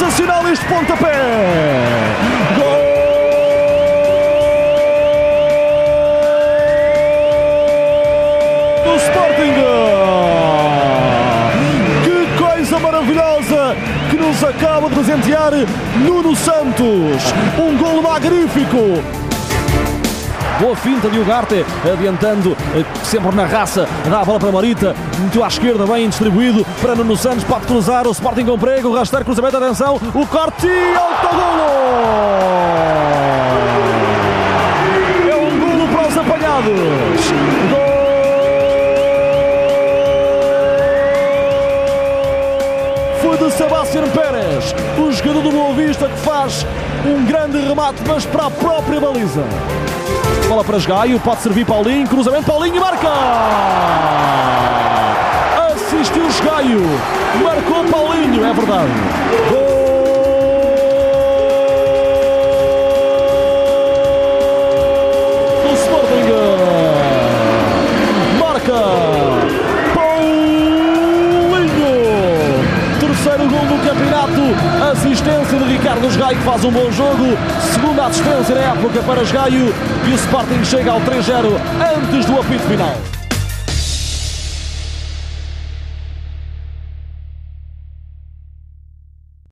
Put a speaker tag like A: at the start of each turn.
A: sensacional este pontapé! Gol! do Sporting! Que coisa maravilhosa que nos acaba de presentear Nuno Santos! Um gol magnífico! Boa finta de Ugarte, adiantando eh, sempre na raça, dá a bola para Marita, meteu à esquerda, bem distribuído para Nuno Santos, pode cruzar, o Sporting com prego, rasteiro, cruzamento, atenção, o corte e autogolo! É um golo para os apanhados! Gol! Foi de Sebastião Pérez, o jogador do Boa Vista que faz um grande remate, mas para a própria baliza. Bola para Gaio, pode servir Paulinho, cruzamento Paulinho e marca! Assistiu Gaio, marcou Paulinho, é verdade. Campeonato, assistência de Ricardo Gaio que faz um bom jogo, segunda assistência na época para Gaio. E o Sporting chega ao 3-0 antes do apito final.